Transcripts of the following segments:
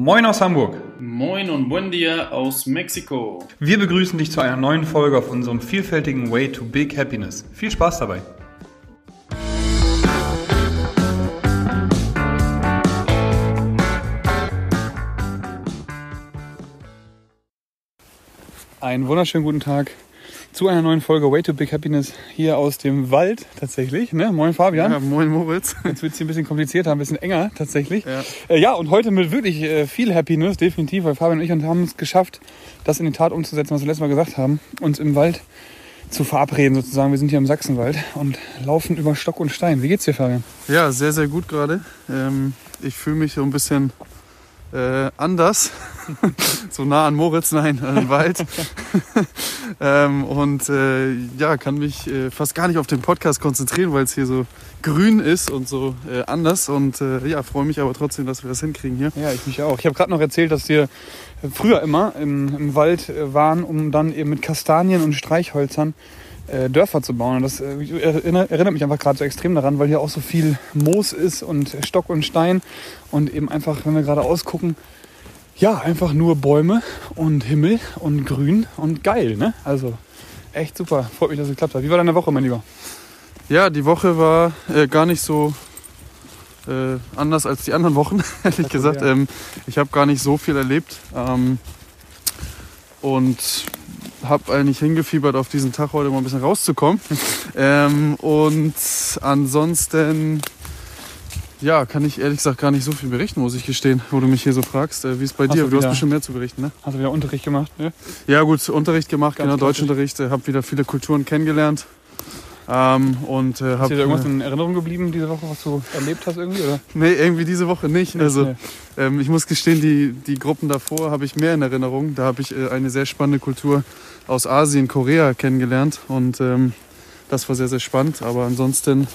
Moin aus Hamburg. Moin und buen dia aus Mexiko. Wir begrüßen dich zu einer neuen Folge auf unserem vielfältigen Way to Big Happiness. Viel Spaß dabei. Einen wunderschönen guten Tag zu einer neuen Folge Way to Big Happiness hier aus dem Wald tatsächlich. Ne? Moin Fabian. Ja, moin Moritz. Jetzt wird es hier ein bisschen komplizierter, ein bisschen enger tatsächlich. Ja. Äh, ja, und heute mit wirklich äh, viel Happiness, definitiv, weil Fabian und ich haben es geschafft, das in die Tat umzusetzen, was wir letztes Mal gesagt haben, uns im Wald zu verabreden sozusagen. Wir sind hier im Sachsenwald und laufen über Stock und Stein. Wie geht's dir, Fabian? Ja, sehr, sehr gut gerade. Ähm, ich fühle mich so ein bisschen äh, anders. so nah an Moritz, nein, an den Wald. ähm, und äh, ja, kann mich äh, fast gar nicht auf den Podcast konzentrieren, weil es hier so grün ist und so äh, anders. Und äh, ja, freue mich aber trotzdem, dass wir das hinkriegen hier. Ja, ich mich auch. Ich habe gerade noch erzählt, dass wir früher immer im, im Wald äh, waren, um dann eben mit Kastanien und Streichhölzern äh, Dörfer zu bauen. Und das äh, erinnert, erinnert mich einfach gerade so extrem daran, weil hier auch so viel Moos ist und Stock und Stein und eben einfach, wenn wir gerade ausgucken, ja, einfach nur Bäume und Himmel und Grün und geil, ne? Also echt super. Freut mich, dass es geklappt hat. Wie war deine Woche, mein Lieber? Ja, die Woche war äh, gar nicht so äh, anders als die anderen Wochen, ehrlich Also, gesagt. ja. Ähm, ich habe gar nicht so viel erlebt ähm, und habe eigentlich hingefiebert, auf diesen Tag heute mal ein bisschen rauszukommen. ähm, und ansonsten, ja, kann ich ehrlich gesagt gar nicht so viel berichten, muss ich gestehen, wo du mich hier so fragst. Äh, wie ist bei Hast dir? du Du hast bestimmt mehr zu berichten, ne? Hast du wieder Unterricht gemacht? Ne? Ja gut, Unterricht gemacht, Ganz genau, klassisch. Deutschunterricht, äh, habe wieder viele Kulturen kennengelernt. Ähm, und äh, Ist hab, dir da irgendwas in Erinnerung geblieben diese Woche, was du erlebt hast irgendwie? Oder? Nee, irgendwie diese Woche nicht. Nicht, also ähm, ich muss gestehen, die, die Gruppen davor habe ich mehr in Erinnerung. Da habe ich äh, eine sehr spannende Kultur aus Asien, Korea kennengelernt und ähm, das war sehr, sehr spannend. Aber ansonsten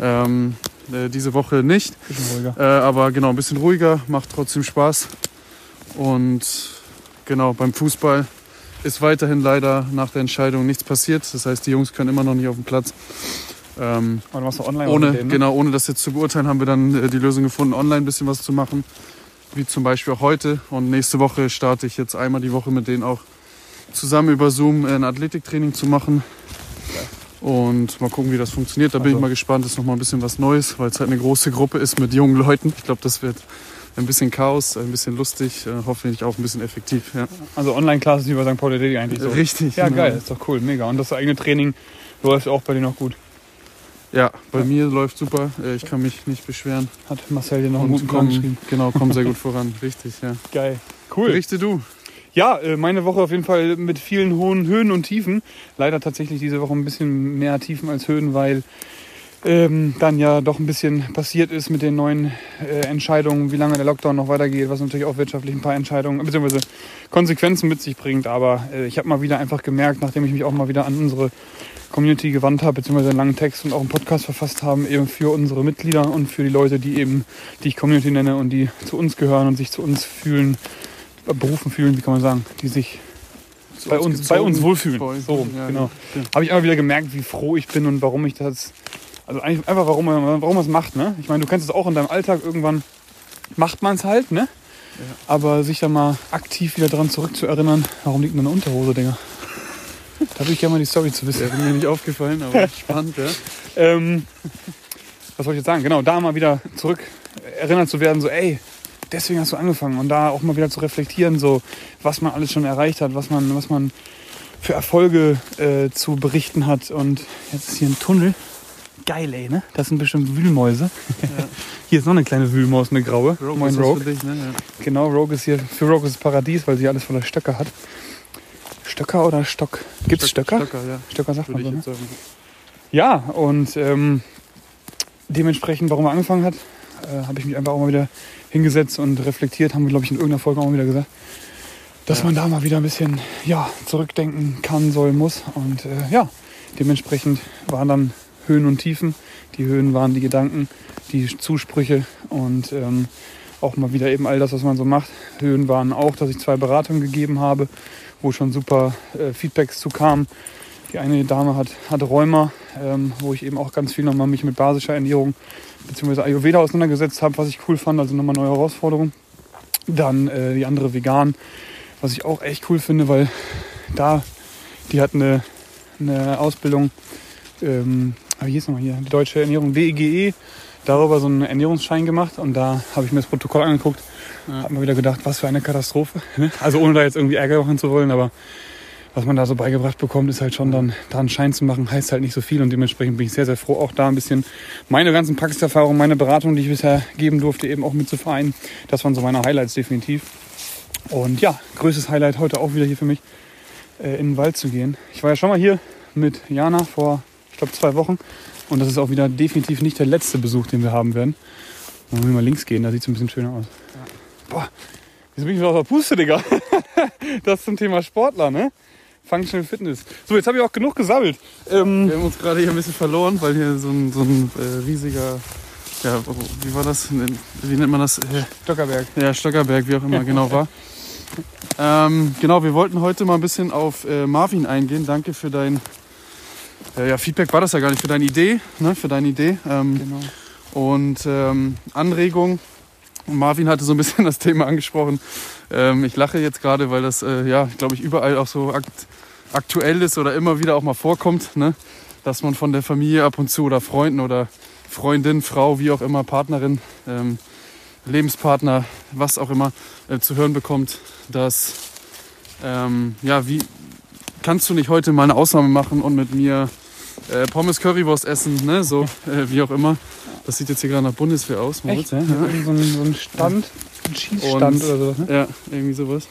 ähm, äh, diese Woche nicht. Bisschen ruhiger. Äh, aber genau, ein bisschen ruhiger, macht trotzdem Spaß. Und genau, beim Fußball ist weiterhin leider nach der Entscheidung nichts passiert. Das heißt, die Jungs können immer noch nicht auf den Platz. Ähm, du machst doch online ohne, denen, ne? genau, ohne das jetzt zu beurteilen, haben wir dann äh, die Lösung gefunden, online ein bisschen was zu machen. Wie zum Beispiel auch heute. Und nächste Woche starte ich jetzt einmal die Woche mit denen auch zusammen über Zoom ein Athletiktraining zu machen. Und mal gucken, wie das funktioniert. Da bin Also- ich mal gespannt. Das ist nochmal ein bisschen was Neues, weil es halt eine große Gruppe ist mit jungen Leuten. Ich glaube, das wird ein bisschen Chaos, ein bisschen lustig, äh, hoffentlich auch ein bisschen effektiv. Ja. Also Online-Classes wie bei St. Pauli eigentlich so. Richtig. Ja, genau. geil, ist doch cool, mega. Und das eigene Training läuft auch bei dir noch gut. Ja, bei Ja. mir läuft super. Äh, Ich kann mich nicht beschweren. Hat Marcel dir noch einen guten Plan geschrieben. komm, genau, komm sehr gut voran. Richtig, ja. Geil. Cool. Berichte du. Ja, äh, meine Woche auf jeden Fall mit vielen hohen Höhen und Tiefen. Leider tatsächlich diese Woche ein bisschen mehr Tiefen als Höhen, weil ähm, dann ja doch ein bisschen passiert ist mit den neuen äh, Entscheidungen, wie lange der Lockdown noch weitergeht, was natürlich auch wirtschaftlich ein paar Entscheidungen bzw. Konsequenzen mit sich bringt. Aber äh, ich habe mal wieder einfach gemerkt, nachdem ich mich auch mal wieder an unsere Community gewandt habe, beziehungsweise einen langen Text und auch einen Podcast verfasst haben, eben für unsere Mitglieder und für die Leute, die eben, die ich Community nenne und die zu uns gehören und sich zu uns fühlen, äh, berufen fühlen, wie kann man sagen, die sich bei uns, bei uns wohlfühlen. Bei uns, So, ja, genau. ja. Habe ich immer wieder gemerkt, wie froh ich bin und warum ich das, also eigentlich einfach warum man, warum man es macht, ne? Ich meine, du kennst es auch in deinem Alltag, irgendwann macht man es halt, ne? Aber sich dann mal aktiv wieder dran zurückzuerinnern, warum liegt denn eine Unterhose, Digga? Da würde ich gerne mal die Story zu wissen. Ist mir nicht aufgefallen, aber spannend, ja. Ähm, was soll ich jetzt sagen? Genau, da mal wieder zurück erinnert zu werden, so ey, deswegen hast du angefangen und da auch mal wieder zu reflektieren, so was man alles schon erreicht hat, was man, was man für Erfolge äh, zu berichten hat. Und jetzt ist hier ein Tunnel. Geil, ey, ne? Das sind bestimmt Wühlmäuse. hier ist noch eine kleine Wühlmaus, eine graue. Rogue Moin ist Rogue. für dich, ne? Ja. Genau, Rogue ist hier, für Rogue ist es Paradies, weil sie alles voller Stöcker hat. Stöcker oder Stock? Gibt's Stöcker? Stöcker, ja. Stöcker sagt Würde man so, ne? Ja, und ähm, dementsprechend, warum er angefangen hat, äh, habe ich mich einfach auch mal wieder hingesetzt und reflektiert, haben wir, glaube ich, in irgendeiner Folge auch mal wieder gesagt, dass Ja. man da mal wieder ein bisschen ja, zurückdenken kann, soll, muss. Und äh, ja, dementsprechend waren dann Höhen und Tiefen. Die Höhen waren die Gedanken, die Zusprüche und ähm, auch mal wieder eben all das, was man so macht. Höhen waren auch, dass ich zwei Beratungen gegeben habe, wo schon super äh, Feedbacks zu kamen. Die eine Dame hat, hat Rheuma, ähm, wo ich eben auch ganz viel nochmal mich mit basischer Ernährung bzw. Ayurveda auseinandergesetzt habe, was ich cool fand, also nochmal neue Herausforderung. Dann äh, die andere vegan, was ich auch echt cool finde, weil da, die hat eine, eine Ausbildung, ähm, wie hieß nochmal hier, die deutsche Ernährung, DEGE, darüber so einen Ernährungsschein gemacht und da habe ich mir das Protokoll angeguckt, ja. habe mir wieder gedacht, was für eine Katastrophe. Ne? Also ohne da jetzt irgendwie Ärger machen zu wollen, aber was man da so beigebracht bekommt, ist halt schon dann da einen Schein zu machen, heißt halt nicht so viel und dementsprechend bin ich sehr, sehr froh, auch da ein bisschen meine ganzen Praxiserfahrungen, meine Beratung, die ich bisher geben durfte, eben auch mit zu vereinen. Das waren so meine Highlights definitiv. Und ja, größtes Highlight heute auch wieder hier für mich, äh, in den Wald zu gehen. Ich war ja schon mal hier mit Jana vor, ich glaube, zwei Wochen und das ist auch wieder definitiv nicht der letzte Besuch, den wir haben werden. Wollen wir mal links gehen, da sieht es ein bisschen schöner aus. Boah, wieso bin ich wieder aus der Puste, Digga? das zum Thema Sportler, ne? Functional Fitness. So, jetzt habe ich auch genug gesammelt. Ähm, wir haben uns gerade hier ein bisschen verloren, weil hier so ein, so ein äh, riesiger, ja, wie war das? Wie nennt man das? Stockerberg. Ja, Stockerberg, wie auch immer genau war. Ähm, genau, wir wollten heute mal ein bisschen auf äh, Marvin eingehen. Danke für dein äh, ja, Feedback war das ja gar nicht, für deine Idee, ne, für deine Idee. Ähm, genau. Und ähm, Anregung. Marvin hatte so ein bisschen das Thema angesprochen. Ähm, ich lache jetzt gerade, weil das, äh, ja, glaube ich, überall auch so akt aktuell ist oder immer wieder auch mal vorkommt, ne? dass man von der Familie ab und zu oder Freunden oder Freundin, Frau, wie auch immer, Partnerin, ähm, Lebenspartner, was auch immer, äh, zu hören bekommt, dass, ähm, ja, wie kannst du nicht heute mal eine Ausnahme machen und mit mir äh, Pommes Currywurst essen, ne? so äh, wie auch immer. Das sieht jetzt hier gerade nach Bundeswehr aus. Moritz. Echt? Ja? ja. So, ein, so ein Stand, ein Schießstand oder sowas. Ne? Ja, irgendwie sowas.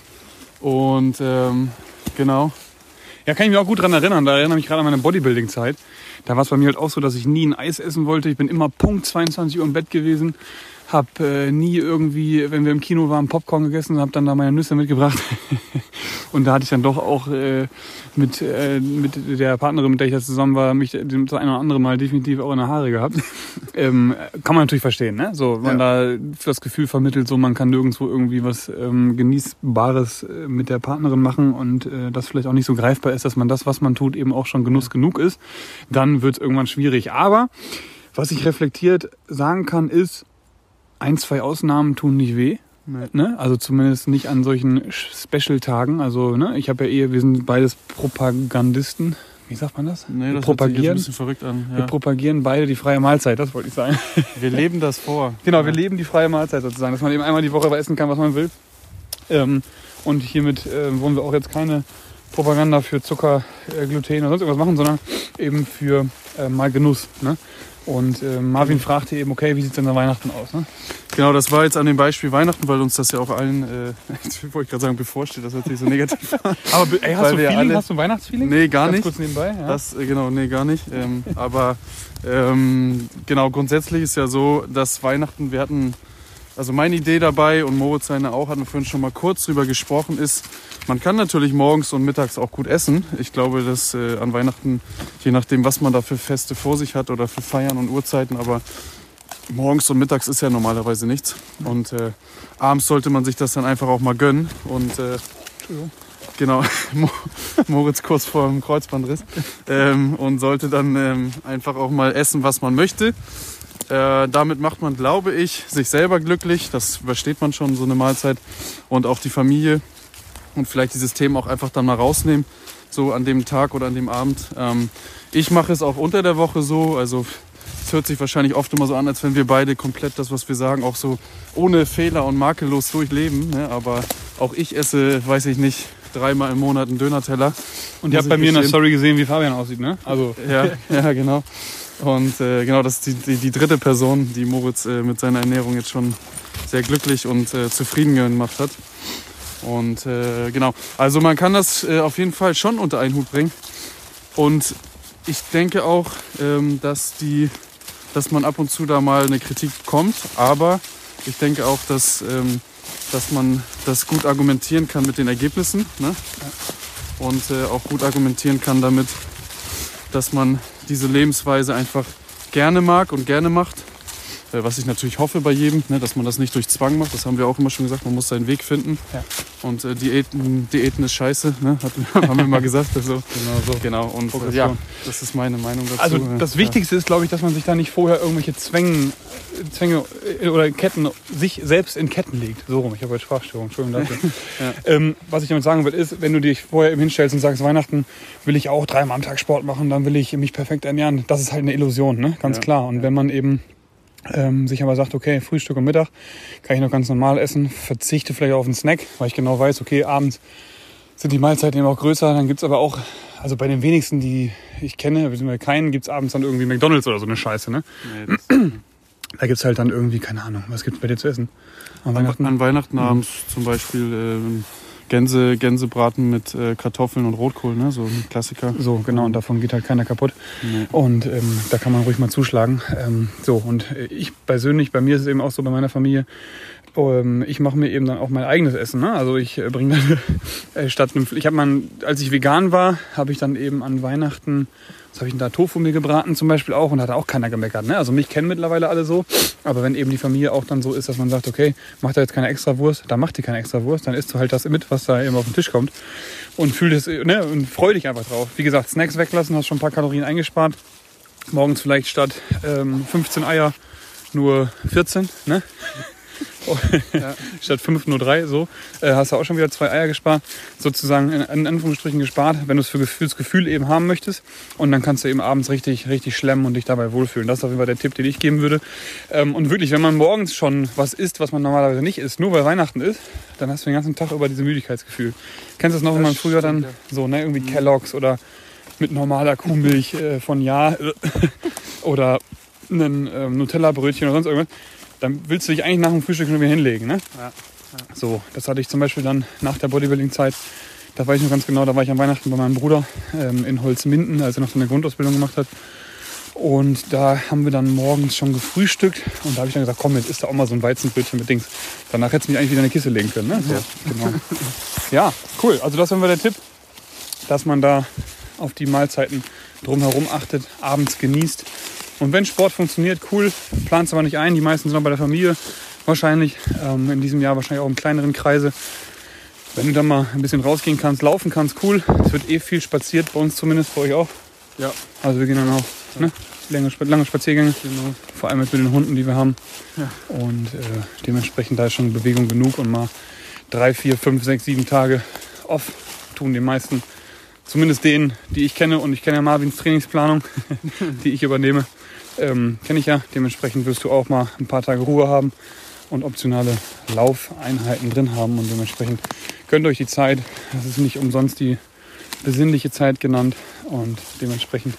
Und ähm, genau. Ja, kann ich mich auch gut dran erinnern. Da erinnere ich mich gerade an meine Bodybuilding-Zeit. Da war es bei mir halt auch so, dass ich nie ein Eis essen wollte. Ich bin immer Punkt 22 Uhr im Bett gewesen. Hab äh, nie irgendwie, wenn wir im Kino waren, Popcorn gegessen, hab dann da meine Nüsse mitgebracht. und da hatte ich dann doch auch äh, mit, äh, mit der Partnerin, mit der ich jetzt zusammen war, mich das ein oder andere Mal definitiv auch in der Haare gehabt. ähm, kann man natürlich verstehen, ne? So, man ja. da das Gefühl vermittelt, so man kann nirgendwo irgendwie was ähm, Genießbares äh, mit der Partnerin machen und äh, das vielleicht auch nicht so greifbar ist, dass man das, was man tut, eben auch schon Genuss genug ist, dann wird es irgendwann schwierig. Aber was ich reflektiert sagen kann, ist, ein, zwei Ausnahmen tun nicht weh. Nee. Ne? Also zumindest nicht an solchen Special-Tagen. Also ne? ich habe ja eher, wir sind beides Propagandisten. Wie sagt man das? Nee, wir das propagieren, ein bisschen verrückt an. Ja. Wir propagieren beide die freie Mahlzeit, das wollte ich sagen. Wir leben das vor. Genau, ja. wir leben die freie Mahlzeit sozusagen, dass man eben einmal die Woche essen kann, was man will. Ähm, und hiermit äh, wollen wir auch jetzt keine Propaganda für Zucker, äh, Gluten oder sonst irgendwas machen, sondern eben für äh, mal Genuss. Ne? Und äh, Marvin fragte eben, okay, wie sieht es denn an Weihnachten aus? Ne? Genau, das war jetzt an dem Beispiel Weihnachten, weil uns das ja auch allen, äh, jetzt wollte ich gerade sagen, bevorsteht, das hört sich so negativ an. Aber ey, hast, du Feeling, alle, hast du Weihnachtsfeeling? Nee, gar Ganz nicht. kurz nebenbei, ja. Das, äh, genau, nee, gar nicht. Ähm, aber ähm, genau, grundsätzlich ist ja so, dass Weihnachten, wir hatten also meine Idee dabei und Moritz seine auch, hatten wir vorhin schon mal kurz drüber gesprochen, ist, man kann natürlich morgens und mittags auch gut essen. Ich glaube, dass äh, an Weihnachten, je nachdem, was man da für Feste vor sich hat oder für Feiern und Uhrzeiten, aber morgens und mittags ist ja normalerweise nichts. Und äh, abends sollte man sich das dann einfach auch mal gönnen. Und äh, genau, Moritz kurz vor dem Kreuzbandriss. Ähm, und sollte dann ähm, einfach auch mal essen, was man möchte. Äh, damit macht man, glaube ich, sich selber glücklich. Das übersteht man schon, so eine Mahlzeit. Und auch die Familie. Und vielleicht dieses Thema auch einfach dann mal rausnehmen, so an dem Tag oder an dem Abend. Ähm, ich mache es auch unter der Woche so. Also es hört sich wahrscheinlich oft immer so an, als wenn wir beide komplett das, was wir sagen, auch so ohne Fehler und makellos durchleben. Ne? Aber auch ich esse, weiß ich nicht, dreimal im Monat einen Dönerteller. Und ihr habt bei mir in der Story gesehen, wie Fabian aussieht, ne? Also. Ja, ja genau. Und äh, genau, das ist die, die, die, dritte Person, die Moritz äh, mit seiner Ernährung jetzt schon sehr glücklich und äh, zufrieden gemacht hat. Und äh, genau, also man kann das äh, auf jeden Fall schon unter einen Hut bringen. Und ich denke auch, ähm, dass, die, dass man ab und zu da mal eine Kritik bekommt. Aber ich denke auch, dass, ähm, dass man das gut argumentieren kann mit den Ergebnissen. Ne? Und äh, auch gut argumentieren kann damit, dass man diese Lebensweise einfach gerne mag und gerne macht. Äh, was ich natürlich hoffe bei jedem, ne, dass man das nicht durch Zwang macht. Das haben wir auch immer schon gesagt, man muss seinen Weg finden. Ja. Und äh, Diäten, Diäten ist scheiße, ne? Hat, haben wir mal gesagt. Also, Genau so. genau, und äh, ja, das ist meine Meinung dazu. Also das Wichtigste ist, glaube ich, dass man sich da nicht vorher irgendwelche Zwängen, Zwänge äh, oder Ketten sich selbst in Ketten legt. So rum, ich habe heute Sprachstörung, Entschuldigung dafür. Ja. ähm, was ich damit sagen will, ist, wenn du dich vorher eben hinstellst und sagst, Weihnachten will ich auch dreimal am Tag Sport machen, dann will ich mich perfekt ernähren. Das ist halt eine Illusion, ne? ganz Ja. klar. Und wenn man eben ähm, sich aber sagt, okay, Frühstück und Mittag kann ich noch ganz normal essen, verzichte vielleicht auf einen Snack, weil ich genau weiß, okay, abends sind die Mahlzeiten eben auch größer. Dann gibt's aber auch, also bei den wenigsten, die ich kenne, beziehungsweise keinen, gibt's abends dann irgendwie McDonalds oder so eine Scheiße. Ne? nee, Da gibt's halt dann irgendwie, keine Ahnung, was gibt's bei dir zu essen? An Weihnachten? an Weihnachten abends zum Beispiel ähm, Gänse, Gänsebraten mit äh, Kartoffeln und Rotkohl, ne? so ein Klassiker. So, genau, und davon geht halt keiner kaputt. Nee. Und ähm, da kann man ruhig mal zuschlagen. Ähm, so, und äh, ich persönlich, bei mir ist es eben auch so, bei meiner Familie, ähm, ich mache mir eben dann auch mein eigenes Essen. Ne? Also ich äh, bringe dann äh, statt einem, ich habe mal, als ich vegan war, habe ich dann eben an Weihnachten, was habe ich denn da, Tofu mir gebraten zum Beispiel auch und da hat auch keiner gemeckert. Ne? Also mich kennen mittlerweile alle so, aber wenn eben die Familie auch dann so ist, dass man sagt, okay, macht da jetzt keine extra Wurst, dann macht die keine extra Wurst, dann isst du halt das mit, was da eben auf den Tisch kommt und fühl das, äh, ne, und freu dich einfach drauf. Wie gesagt, Snacks weglassen, hast schon ein paar Kalorien eingespart. Morgens vielleicht statt ähm, 15 Eier nur 14, ne? Ja. Statt 5 nur 3, so. Äh, hast du auch schon wieder zwei Eier gespart. Sozusagen in, in Anführungsstrichen gespart, wenn du es für das Gefühl eben haben möchtest. Und dann kannst du eben abends richtig, richtig schlemmen und dich dabei wohlfühlen. Das ist auf jeden Fall der Tipp, den ich geben würde. Ähm, und wirklich, wenn man morgens schon was isst, was man normalerweise nicht isst, nur weil Weihnachten ist, dann hast du den ganzen Tag über dieses Müdigkeitsgefühl. Kennst du das noch, wenn man früher dann so, ne, irgendwie Kelloggs oder mit normaler Kuhmilch äh, von Ja oder ein ähm, Nutella-Brötchen oder sonst irgendwas, dann willst du dich eigentlich nach dem Frühstück nur wieder hinlegen. Ne? Ja. So, das hatte ich zum Beispiel dann nach der Bodybuilding-Zeit. Da weiß ich noch ganz genau, da war ich an Weihnachten bei meinem Bruder ähm, in Holzminden, als er noch so eine Grundausbildung gemacht hat. Und da haben wir dann morgens schon gefrühstückt und da habe ich dann gesagt, komm, jetzt isst da auch mal so ein Weizenbrötchen mit Dings. Danach hättest du mich eigentlich wieder in eine Kiste legen können. Ne? So, Ja. Genau. ja, cool. Also das wäre der Tipp, dass man da auf die Mahlzeiten drumherum achtet, abends genießt. Und wenn Sport funktioniert, cool. Plant es aber nicht ein. Die meisten sind noch bei der Familie wahrscheinlich. Ähm, in diesem Jahr wahrscheinlich auch im kleineren Kreise. Wenn du dann mal ein bisschen rausgehen kannst, laufen kannst, cool. Es wird eh viel spaziert, bei uns zumindest, bei euch auch. Ja, Also wir gehen dann auch ne, lange, lange Spaziergänge, genau. vor allem mit den Hunden, die wir haben. Ja. Und äh, dementsprechend da ist schon Bewegung genug und mal drei, vier, fünf, sechs, sieben Tage off tun die meisten. Zumindest denen, die ich kenne und ich kenne ja Marvins Trainingsplanung, die ich übernehme. Ähm, kenne ich ja. Dementsprechend wirst du auch mal ein paar Tage Ruhe haben und optionale Laufeinheiten drin haben. Und dementsprechend gönnt euch die Zeit. Das ist nicht umsonst die besinnliche Zeit genannt. Und dementsprechend,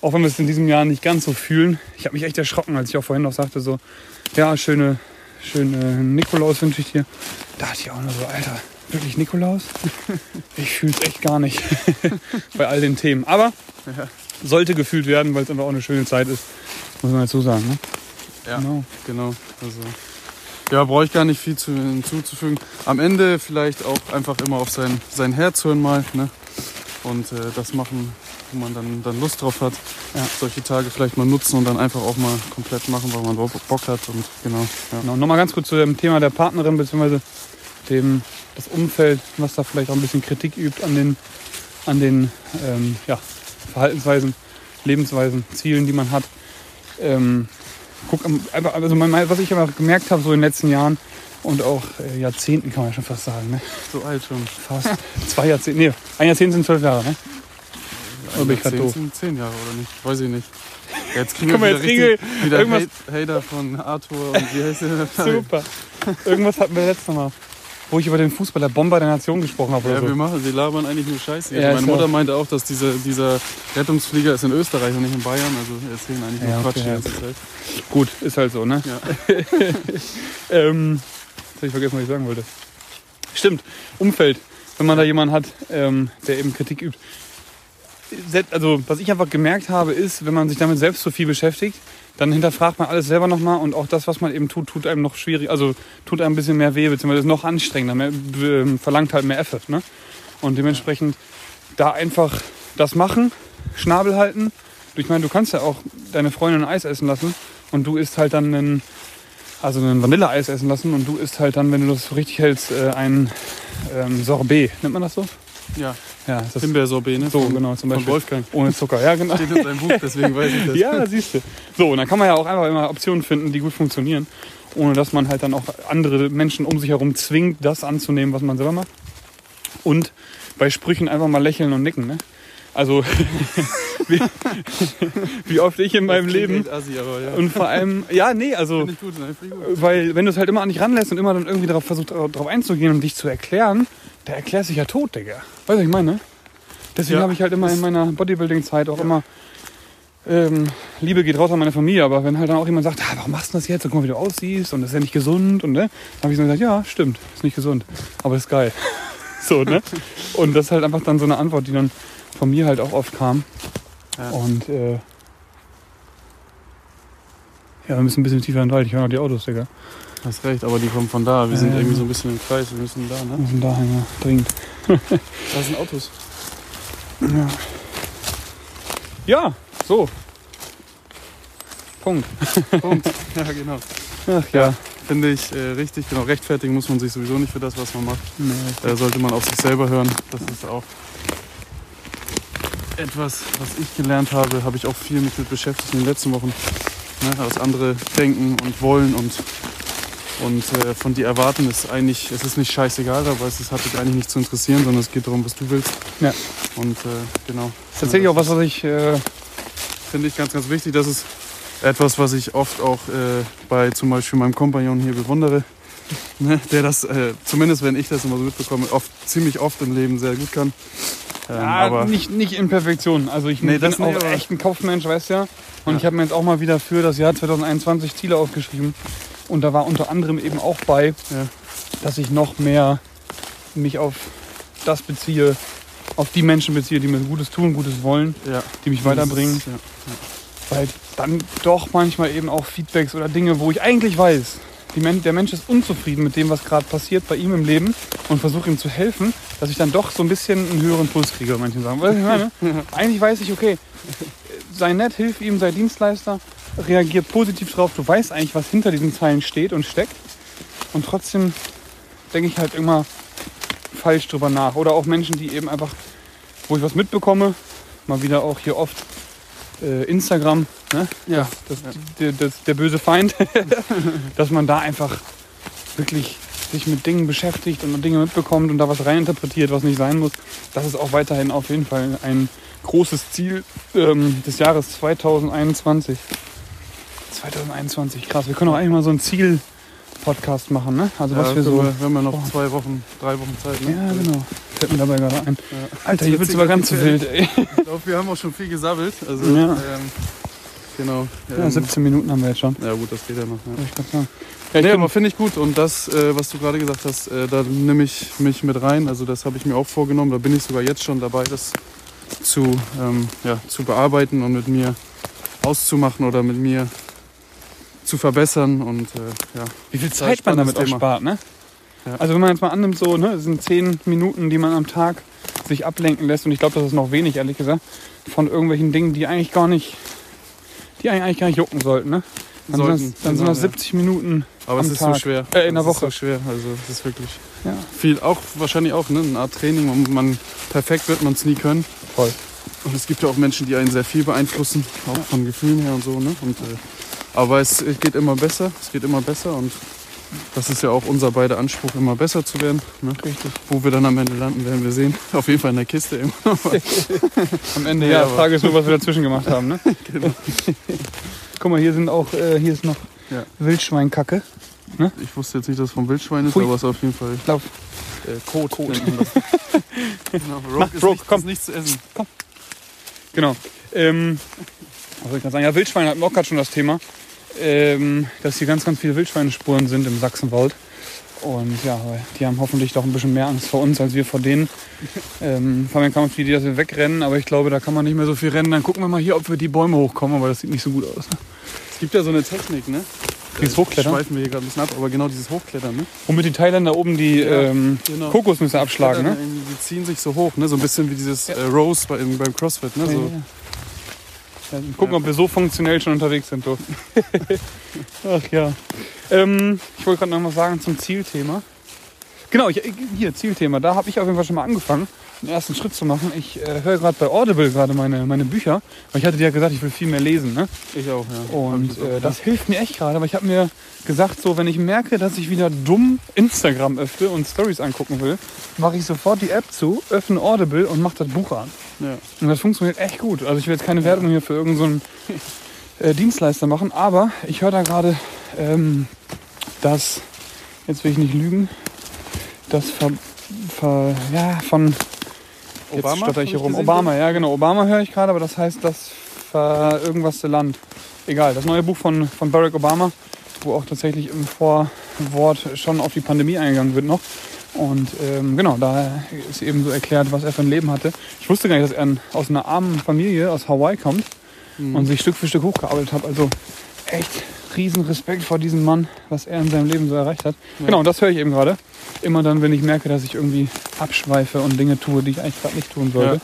auch wenn wir es in diesem Jahr nicht ganz so fühlen, ich habe mich echt erschrocken, als ich auch vorhin noch sagte, so, ja, schöne, schöne Nikolaus wünsche ich dir. Da dachte ich auch nur so, Alter, wirklich Nikolaus? Ich fühle es echt gar nicht bei all den Themen. Aber Ja. Sollte gefühlt werden, weil es einfach auch eine schöne Zeit ist, muss man dazu sagen. Ne? Ja, Genau. genau. Also, ja, brauche ich gar nicht viel zu, hinzuzufügen. Am Ende vielleicht auch einfach immer auf sein, sein Herz hören mal. Ne? Und äh, das machen, wo man dann, dann Lust drauf hat. Ja. Solche Tage vielleicht mal nutzen und dann einfach auch mal komplett machen, weil man Bock Bock hat. Und genau, ja. Genau. Nochmal ganz kurz zu dem Thema der Partnerin bzw. dem das Umfeld, was da vielleicht auch ein bisschen Kritik übt an den, an den ähm, ja, Verhaltensweisen, Lebensweisen, Zielen, die man hat. Ähm, guck, also was ich aber gemerkt habe so in den letzten Jahren und auch äh, Jahrzehnten kann man ja schon fast sagen, ne? So alt schon. fast zwei Jahrzehnte, nee, ein Jahrzehnt sind zwölf Jahre, ne? Oder bin ich sind zehn Jahre oder nicht? Weiß ich nicht. Jetzt kriegen wir jetzt richtig, wieder irgendwas- Hate, Hater von Arthur und wie heißt der? Super. Irgendwas hatten wir letztes Mal, wo ich über den Fußballer Bomber der Nation gesprochen habe Ja, so. wir machen, wir labern eigentlich nur Scheiße. Ja, Meine Mutter auch- meinte auch, dass dieser, dieser Rettungsflieger ist in Österreich und nicht in Bayern. Also erzählen eigentlich Ja, nur okay, Quatsch ja. die ganze Zeit. Gut, ist halt so, ne? Ja. ähm, jetzt habe ich vergessen, was ich sagen wollte. Stimmt, Umfeld. Wenn man da jemanden hat, ähm, der eben Kritik übt. Also, was ich einfach gemerkt habe, ist, wenn man sich damit selbst so viel beschäftigt, dann hinterfragt man alles selber nochmal und auch das, was man eben tut, tut einem noch schwierig, also tut einem ein bisschen mehr weh, beziehungsweise ist noch anstrengender, mehr, ähm, verlangt halt mehr Effort. Ne? Und dementsprechend da einfach das machen, Schnabel halten. Ich meine, du kannst ja auch deine Freundin ein Eis essen lassen und du isst halt dann einen, also ein Vanilleeis essen lassen und du isst halt dann, wenn du das richtig hältst, äh, ein ähm, Sorbet. Nennt man das so? Ja, Ja, das Himbeersorbet, ne? so Von- genau zum Von Beispiel. Wolfgang. Ohne Zucker, ja genau. Steht in seinem Buch, deswegen weiß ich das. Ja, siehst du. So, und dann kann man ja auch einfach immer Optionen finden, die gut funktionieren, ohne dass man halt dann auch andere Menschen um sich herum zwingt, das anzunehmen, was man selber macht. Und bei Sprüchen einfach mal lächeln und nicken. Ne? Also, wie, wie oft ich in meinem Leben Assi, aber ja. und vor allem, ja, nee, also, Finde ich gut, ne? Finde ich gut. weil wenn du es halt immer an dich ranlässt und immer dann irgendwie darauf versuchst, darauf einzugehen und dich zu erklären, der erklärt sich ja tot, Digga. Weißt du, was ich meine? Deswegen Ja, habe ich halt immer in meiner Bodybuilding-Zeit auch immer ähm, Liebe geht raus an meine Familie, aber wenn halt dann auch jemand sagt, ah, warum machst du das jetzt? Und guck mal, wie du aussiehst und das ist ja nicht gesund und ne, dann habe ich so gesagt, ja, stimmt, ist nicht gesund, aber ist geil. so, ne? Und das ist halt einfach dann so eine Antwort, die dann von mir halt auch oft kam. Ja. Und äh, ja, wir müssen ein bisschen tiefer in den Wald. Ich höre noch die Autos, Digga. Hast recht, aber die kommen von da. Wir sind Ja. irgendwie so ein bisschen im Kreis. Wir müssen da, Wir ne? müssen dahin, ja, dringend. Da sind Autos. Ja. ja, so. Punkt. Punkt. ja, genau. Ach ja. Finde ich äh, richtig. Genau, rechtfertigen muss man sich sowieso nicht für das, was man macht. Nee. Da sollte man auf sich selber hören. Das ist auch etwas, was ich gelernt habe, habe ich auch viel mich mit beschäftigt in den letzten Wochen. Ne? Was andere denken und wollen und, und äh, von dir erwarten, ist eigentlich, es ist nicht scheißegal, aber es ist, hat dich eigentlich nicht zu interessieren, sondern es geht darum, was du willst. Ja. Und äh, genau. Das ist tatsächlich auch was, was ich. Äh, Finde ich ganz, ganz wichtig. Das ist etwas, was ich oft auch äh, bei zum Beispiel meinem Kompagnon hier bewundere. Ne? Der das, äh, zumindest wenn ich das immer so mitbekomme, oft, ziemlich oft im Leben sehr gut kann. Ähm, ja, aber nicht, nicht in Perfektion. Also ich Nee, bin das auch echt ein Kaufmensch, weißt du ja. Und Ja. ich habe mir jetzt auch mal wieder für das Jahr 2021 Ziele aufgeschrieben. Und da war unter anderem eben auch bei, Ja. dass ich noch mehr mich auf das beziehe, auf die Menschen beziehe, die mir Gutes tun, Gutes wollen, ja, die mich weiterbringen. Ist-. Weil dann doch manchmal eben auch Feedbacks oder Dinge, wo ich eigentlich weiß, Men der Mensch ist unzufrieden mit dem, was gerade passiert bei ihm im Leben und versuche ihm zu helfen, dass ich dann doch so ein bisschen einen höheren Puls kriege. Weißt du, was ich meine? Eigentlich weiß ich, okay, sei nett, hilf ihm, sei Dienstleister, reagier positiv drauf. Du weißt eigentlich, was hinter diesen Zeilen steht und steckt. Und trotzdem denke ich halt immer falsch drüber nach. Oder auch Menschen, die eben einfach, wo ich was mitbekomme, mal wieder auch hier oft äh, Instagram, ne? Ja. das, der, das, der böse Feind, dass man da einfach wirklich sich mit Dingen beschäftigt und Dinge mitbekommt und da was reininterpretiert, was nicht sein muss. Das ist auch weiterhin auf jeden Fall ein großes Ziel ähm, des Jahres 2021. 2021, krass. Wir können auch eigentlich mal so einen Ziel-Podcast machen, ne? Also was ja, wir können so. wir, wir haben ja noch Oh. zwei Wochen, drei Wochen Zeit. Ne? Ja, genau. Fällt mir dabei gerade ein. Ja. Alter, hier wird's aber ganz zu wild, ey. Ich glaube, wir haben auch schon viel gesabbelt. Also, Ja. ähm, genau. Ja, Ähm, 17 Minuten haben wir jetzt schon. ja, gut, das geht ja noch. Ja. Ja, ich Nee, aber finde ich gut. Und das, äh, was du gerade gesagt hast, äh, da nehme ich mich mit rein. Also das habe ich mir auch vorgenommen. Da bin ich sogar jetzt schon dabei, das zu, ähm, ja, zu bearbeiten und mit mir auszumachen oder mit mir zu verbessern. Und äh, ja, Wie viel Zeit man damit auch Thema. spart, ne? Ja. Also wenn man jetzt mal annimmt, so, ne, das sind 10 Minuten, die man am Tag sich ablenken lässt, und ich glaube, das ist noch wenig, ehrlich gesagt, von irgendwelchen Dingen, die eigentlich gar nicht, die eigentlich gar nicht jucken sollten, ne? Dann Sollten, sind das, dann sind genau, das ja. 70 Minuten. Aber es ist Tag. so schwer. Äh, in der Es Woche. ist so schwer. Also es ist wirklich Ja, viel. Auch wahrscheinlich auch ne, eine Art Training. Und man perfekt wird man es nie können. voll. Und es gibt ja auch Menschen, die einen sehr viel beeinflussen, auch von Gefühlen her und so. Ne? Und, äh, aber es geht immer besser, es geht immer besser und das ist ja auch unser beider Anspruch, immer besser zu werden. Ne? Richtig. Wo wir dann am Ende landen, werden wir sehen. Auf jeden Fall in der Kiste immer. Am Ende, Ja, ja, Frage ist nur, was wir dazwischen gemacht haben, ne? Genau. Guck mal, hier sind auch, äh, hier ist noch Ja. Wildschweinkacke. Ich wusste jetzt nicht, dass es vom Wildschwein ist, Pfui. aber es ist auf jeden Fall Ich glaube, äh, Kot. Kot. genau. Rogue Mach, ist, Rogue, nicht, komm. ist nicht zu essen. Genau. Ähm, was soll ich sagen? Ja, Wildschweine hatten wir auch gerade schon das Thema. Ähm, dass hier ganz, ganz viele Wildschweinespuren sind im Sachsenwald. Und ja, die haben hoffentlich doch ein bisschen mehr Angst vor uns als wir vor denen. Ähm, Fabian kam auf die dass wir wegrennen, aber ich glaube, da kann man nicht mehr so viel rennen. Dann gucken wir mal hier, ob wir die Bäume hochkommen, aber das sieht nicht so gut aus. Ne? Es gibt ja so eine Technik, ne? Dieses Hochklettern? Schweifen wir hier gerade ein bisschen ab, aber genau dieses Hochklettern, ne? Womit die Thailänder oben die Ja, ähm, genau. Kokosnüsse abschlagen, ne? Die ziehen sich so hoch, ne? So ein bisschen wie dieses Ja. äh, Rose bei, beim CrossFit, ne? Ja, So, gucken, ob wir so funktionell schon unterwegs sind. Ach ja. Ähm, ich wollte gerade noch mal sagen zum Zielthema. Genau, ich, hier, Zielthema. Da habe ich auf jeden Fall schon mal angefangen, den ersten Schritt zu machen. Ich äh, höre gerade bei Audible gerade meine, meine Bücher. Weil ich hatte dir ja gesagt, ich will viel mehr lesen. Ne? Ich auch, ja. Und äh, das hilft mir echt gerade. Aber ich habe mir gesagt, so wenn ich merke, dass ich wieder dumm Instagram öffne und Stories angucken will, mache ich sofort die App zu, öffne Audible und mache das Buch an. Ja. Und das funktioniert echt gut. Also ich will jetzt keine Werbung hier für irgendeinen so äh, Dienstleister machen, aber ich höre da gerade, ähm, dass, jetzt will ich nicht lügen, das ver, ver, ja, von jetzt Obama, stotter ich hier rum. Obama, ja genau, Obama höre ich gerade, aber das heißt das ver irgendwas Land. Egal, das neue Buch von, von Barack Obama, wo auch tatsächlich im Vorwort schon auf die Pandemie eingegangen wird noch. Und ähm, genau, da ist eben so erklärt, was er für ein Leben hatte. Ich wusste gar nicht, dass er aus einer armen Familie aus Hawaii kommt und sich Stück für Stück hochgearbeitet hat. Also echt riesen Respekt vor diesem Mann, was er in seinem Leben so erreicht hat. Genau, und das höre ich eben gerade. Immer dann, wenn ich merke, dass ich irgendwie abschweife und Dinge tue, die ich eigentlich gerade nicht tun sollte. Ja,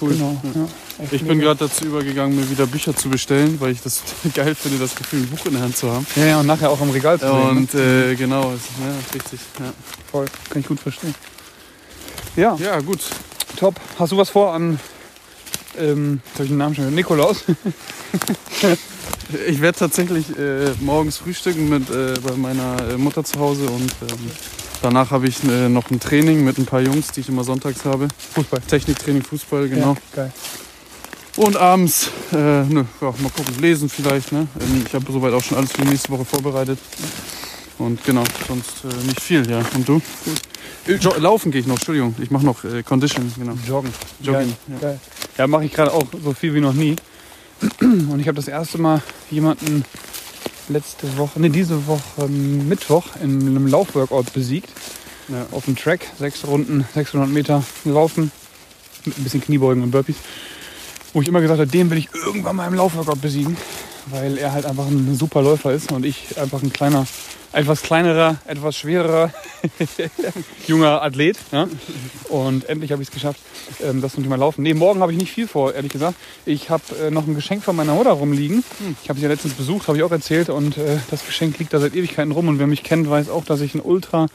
cool. Genau. Ja. Ja. Ich bin gerade dazu übergegangen, mir wieder Bücher zu bestellen, weil ich das geil finde, das Gefühl, ein Buch in der Hand zu haben. Ja, ja, und nachher auch am Regal zu sehen. ne? Und äh, genau, ist, ja, richtig. Ja. Voll, kann ich gut verstehen. Ja, ja, gut. top. Hast du was vor an, ähm, jetzt hab ich den Namen schon Nikolaus? Ich werde tatsächlich äh, morgens frühstücken mit, äh, bei meiner äh, Mutter zu Hause und ähm, danach habe ich äh, noch ein Training mit ein paar Jungs, die ich immer sonntags habe. Fußball. Techniktraining, Fußball, genau. Ja, geil. Und abends, äh, nö, ja, mal gucken, lesen vielleicht. Ne? Ähm, Ich habe soweit auch schon alles für die nächste Woche vorbereitet. Und genau, sonst äh, nicht viel, ja. Und du? Äh, jo Laufen gehe ich noch, Entschuldigung. Ich mache noch äh, Condition, genau. Joggen. Jogging, Geil. ja. Geil. Ja, mache ich gerade auch so viel wie noch nie. Und ich habe das erste Mal jemanden letzte Woche, nee, diese Woche Mittwoch in einem Laufworkout besiegt. Ja. Auf dem Track. Sechs Runden, 600 Meter laufen. Mit ein bisschen Kniebeugen und Burpees. Wo ich immer gesagt habe, den will ich irgendwann mal im Laufworkout besiegen. Weil er halt einfach ein super Läufer ist und ich einfach ein kleiner, etwas kleinerer, etwas schwererer junger Athlet. Ja? Und endlich habe ich es geschafft, ähm, das zum Thema Laufen. Nee, morgen habe ich nicht viel vor, ehrlich gesagt. Ich habe äh, noch ein Geschenk von meiner Mutter rumliegen. Ich habe sie ja letztens besucht, habe ich auch erzählt. Und äh, das Geschenk liegt da seit Ewigkeiten rum. Und wer mich kennt, weiß auch, dass ich ein ultra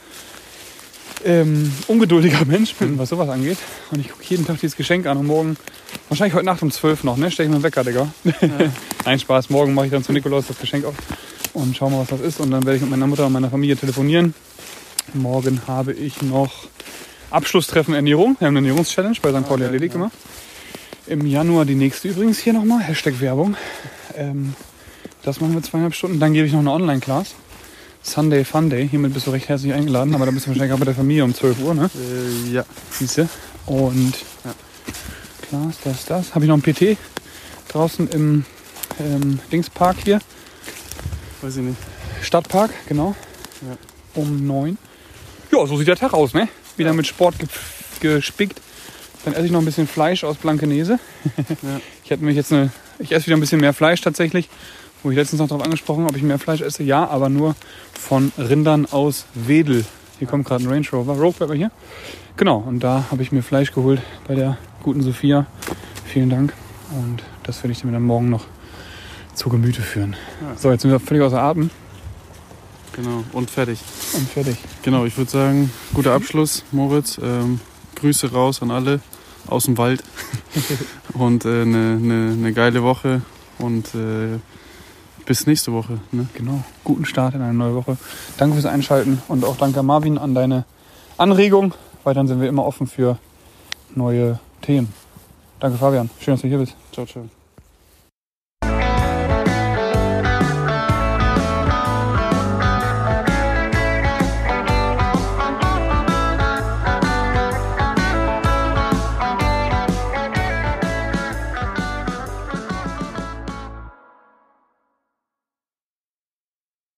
ähm, ungeduldiger Mensch bin, was sowas angeht. Und ich gucke jeden Tag dieses Geschenk an. Und morgen, wahrscheinlich heute Nacht um 12 noch, ne? Stell ich mir einen Wecker, Digga. Nein, Spaß. Morgen mache ich dann zu Nikolaus das Geschenk auf und schau mal, was das ist. Und dann werde ich mit meiner Mutter und meiner Familie telefonieren. Morgen habe ich noch Abschlusstreffen Ernährung. Wir haben eine Ernährungschallenge bei St. Pauli Okay, erledigt ja. immer. Im Januar die nächste übrigens hier nochmal. Hashtag Werbung. Ähm, das machen wir zweieinhalb Stunden. Dann gebe ich noch eine Online-Class. Sunday Fun Day. Hiermit bist du recht herzlich eingeladen. Aber da bist du wahrscheinlich auch bei der Familie um 12 Uhr, ne? Äh, ja. Siehste. Und Ja. Class, das, das. Habe ich noch ein PT draußen im ähm, Dingspark hier. Weiß ich nicht. Stadtpark, genau. Ja. Um neun. Ja, so sieht der Tag aus, ne? Wieder mit Sport ge gespickt. Dann esse ich noch ein bisschen Fleisch aus Blankenese. Ja. Ich hätte mich jetzt eine. Ich esse wieder ein bisschen mehr Fleisch tatsächlich. Wo ich letztens noch darauf angesprochen habe, ob ich mehr Fleisch esse. Ja, aber nur von Rindern aus Wedel. Hier kommt gerade ein Range Rover. Rogue bleibt mal hier. Genau, und da habe ich mir Fleisch geholt bei der guten Sophia. Vielen Dank. Und das werde ich mir dann morgen noch zu Gemüte führen. Ja. So, jetzt sind wir völlig außer Atem Genau. Und fertig. und fertig. Genau, ich würde sagen, guter Abschluss, Moritz. Ähm, Grüße raus an alle aus dem Wald. und eine äh, ne, ne, ne geile Woche. Und äh, bis nächste Woche. Ne? Genau. Guten Start in eine neue Woche. Danke fürs Einschalten und auch danke Marvin an deine Anregung. Weiterhin sind wir immer offen für neue Themen. Danke Fabian. Schön, dass du hier bist. Ciao, ciao.